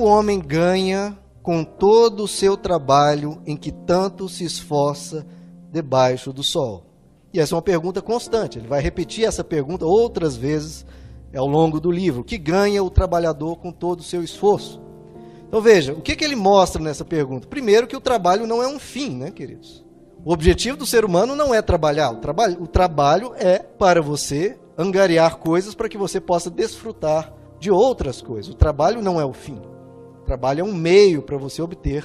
o homem ganha com todo o seu trabalho em que tanto se esforça debaixo do sol? E essa é uma pergunta constante. Ele vai repetir essa pergunta outras vezes ao longo do livro. O que ganha o trabalhador com todo o seu esforço? Então veja, o que, que ele mostra nessa pergunta? Primeiro, que o trabalho não é um fim, né, queridos? O objetivo do ser humano não é trabalhar. O o trabalho é para você angariar coisas para que você possa desfrutar de outras coisas. O trabalho não é o fim. Trabalho é um meio para você obter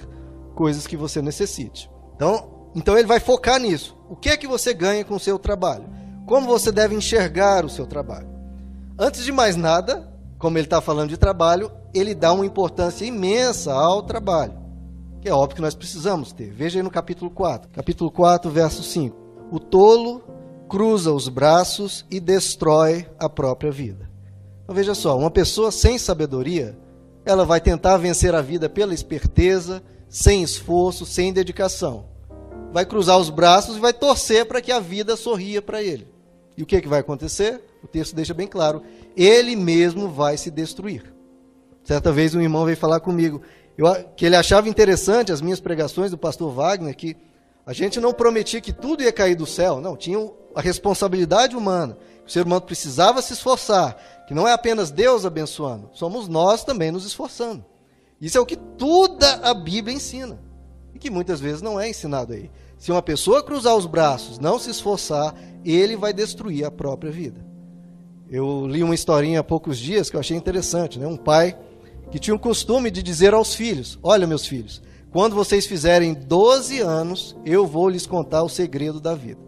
coisas que você necessite. Então, então ele vai focar nisso. O que é que você ganha com o seu trabalho? Como você deve enxergar o seu trabalho? Antes de mais nada, como ele está falando de trabalho, ele dá uma importância imensa ao trabalho que é óbvio que nós precisamos ter. Veja aí no capítulo 4, capítulo 4, verso 5. O tolo cruza os braços e destrói a própria vida. Então veja só, uma pessoa sem sabedoria, ela vai tentar vencer a vida pela esperteza, sem esforço, sem dedicação. Vai cruzar os braços e vai torcer para que a vida sorria para ele. E o que, que vai acontecer? O texto deixa bem claro: ele mesmo vai se destruir. Certa vez um irmão veio falar comigo: eu, que ele achava interessante as minhas pregações do pastor Wagner, que a gente não prometia que tudo ia cair do céu, não, tinha a responsabilidade humana, que o ser humano precisava se esforçar, que não é apenas Deus abençoando, somos nós também nos esforçando. Isso é o que toda a Bíblia ensina, e que muitas vezes não é ensinado aí. Se uma pessoa cruzar os braços, não se esforçar, ele vai destruir a própria vida. Eu li uma historinha há poucos dias que eu achei interessante, né? Um pai que tinha o costume de dizer aos filhos: Olha, meus filhos, quando vocês fizerem 12 anos, eu vou lhes contar o segredo da vida.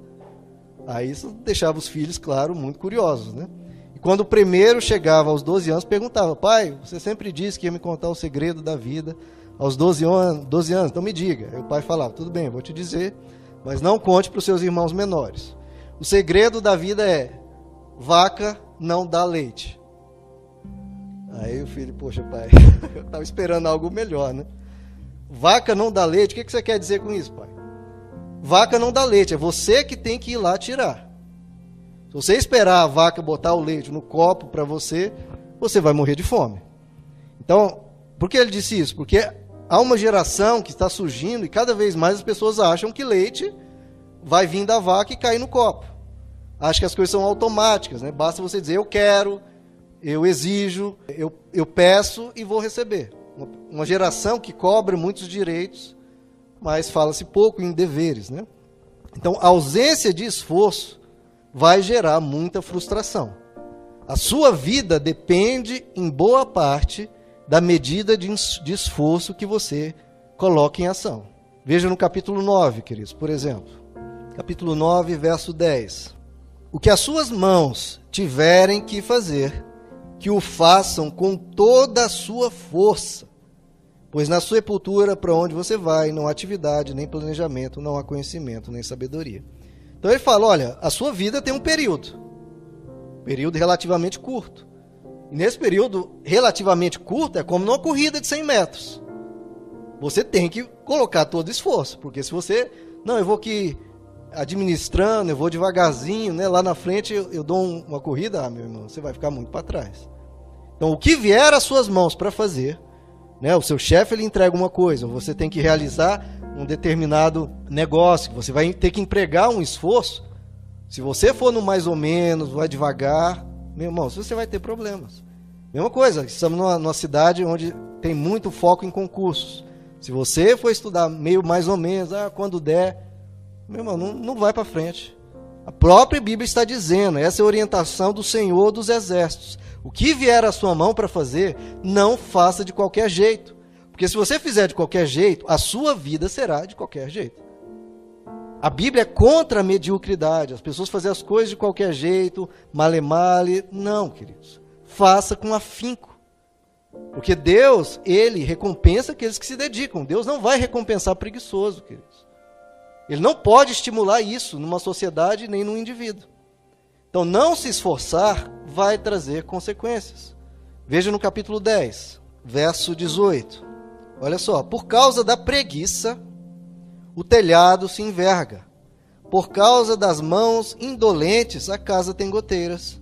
Aí isso deixava os filhos, claro, muito curiosos, né? E quando o primeiro chegava aos 12 anos, perguntava: Pai, você sempre disse que ia me contar o segredo da vida aos 12 anos, 12 anos então me diga. Aí o pai falava: Tudo bem, vou te dizer, mas não conte para os seus irmãos menores. O segredo da vida é: vaca não dá leite. Aí o filho, poxa, pai, eu estava esperando algo melhor, né? Vaca não dá leite, o que, que você quer dizer com isso, pai? Vaca não dá leite, é você que tem que ir lá tirar. Se você esperar a vaca botar o leite no copo para você, você vai morrer de fome. Então, por que ele disse isso? Porque há uma geração que está surgindo e cada vez mais as pessoas acham que leite vai vir da vaca e cair no copo. Acho que as coisas são automáticas, né? Basta você dizer eu quero, eu exijo, eu, eu peço e vou receber. Uma, geração que cobre muitos direitos, mas fala-se pouco em deveres. Né? Então, a ausência de esforço vai gerar muita frustração. A sua vida depende, em boa parte, da medida de, esforço que você coloca em ação. Veja no capítulo 9, queridos, por exemplo. Capítulo 9, verso 10. O que as suas mãos tiverem que fazer, que o façam com toda a sua força. Pois na sepultura para onde você vai, não há atividade, nem planejamento, não há conhecimento, nem sabedoria. Então ele fala: olha, a sua vida tem um período, período relativamente curto. E nesse período relativamente curto, é como numa corrida de 100 metros. Você tem que colocar todo esforço, porque se você, não, eu vou aqui administrando, eu vou devagarzinho, né? Lá na frente eu, eu dou um, uma corrida, ah, meu irmão, você vai ficar muito para trás. Então, o que vier às suas mãos para fazer, né? O seu chefe ele entrega uma coisa, você tem que realizar um determinado negócio, você vai ter que empregar um esforço. Se você for no mais ou menos, vai devagar, meu irmão, você vai ter problemas. Mesma coisa, estamos numa, numa cidade onde tem muito foco em concursos. Se você for estudar meio mais ou menos, ah, quando der, meu irmão, não, não vai para frente. A própria Bíblia está dizendo, essa é a orientação do Senhor dos Exércitos. O que vier à sua mão para fazer, não faça de qualquer jeito. Porque se você fizer de qualquer jeito, a sua vida será de qualquer jeito. A Bíblia é contra a mediocridade, as pessoas fazem as coisas de qualquer jeito, male male. Não, queridos. Faça com afinco. Porque Deus, ele recompensa aqueles que se dedicam. Deus não vai recompensar preguiçoso, queridos. Ele não pode estimular isso numa sociedade nem num indivíduo. Então, não se esforçar vai trazer consequências. Veja no capítulo 10, verso 18. Olha só: por causa da preguiça, o telhado se enverga. Por causa das mãos indolentes, a casa tem goteiras.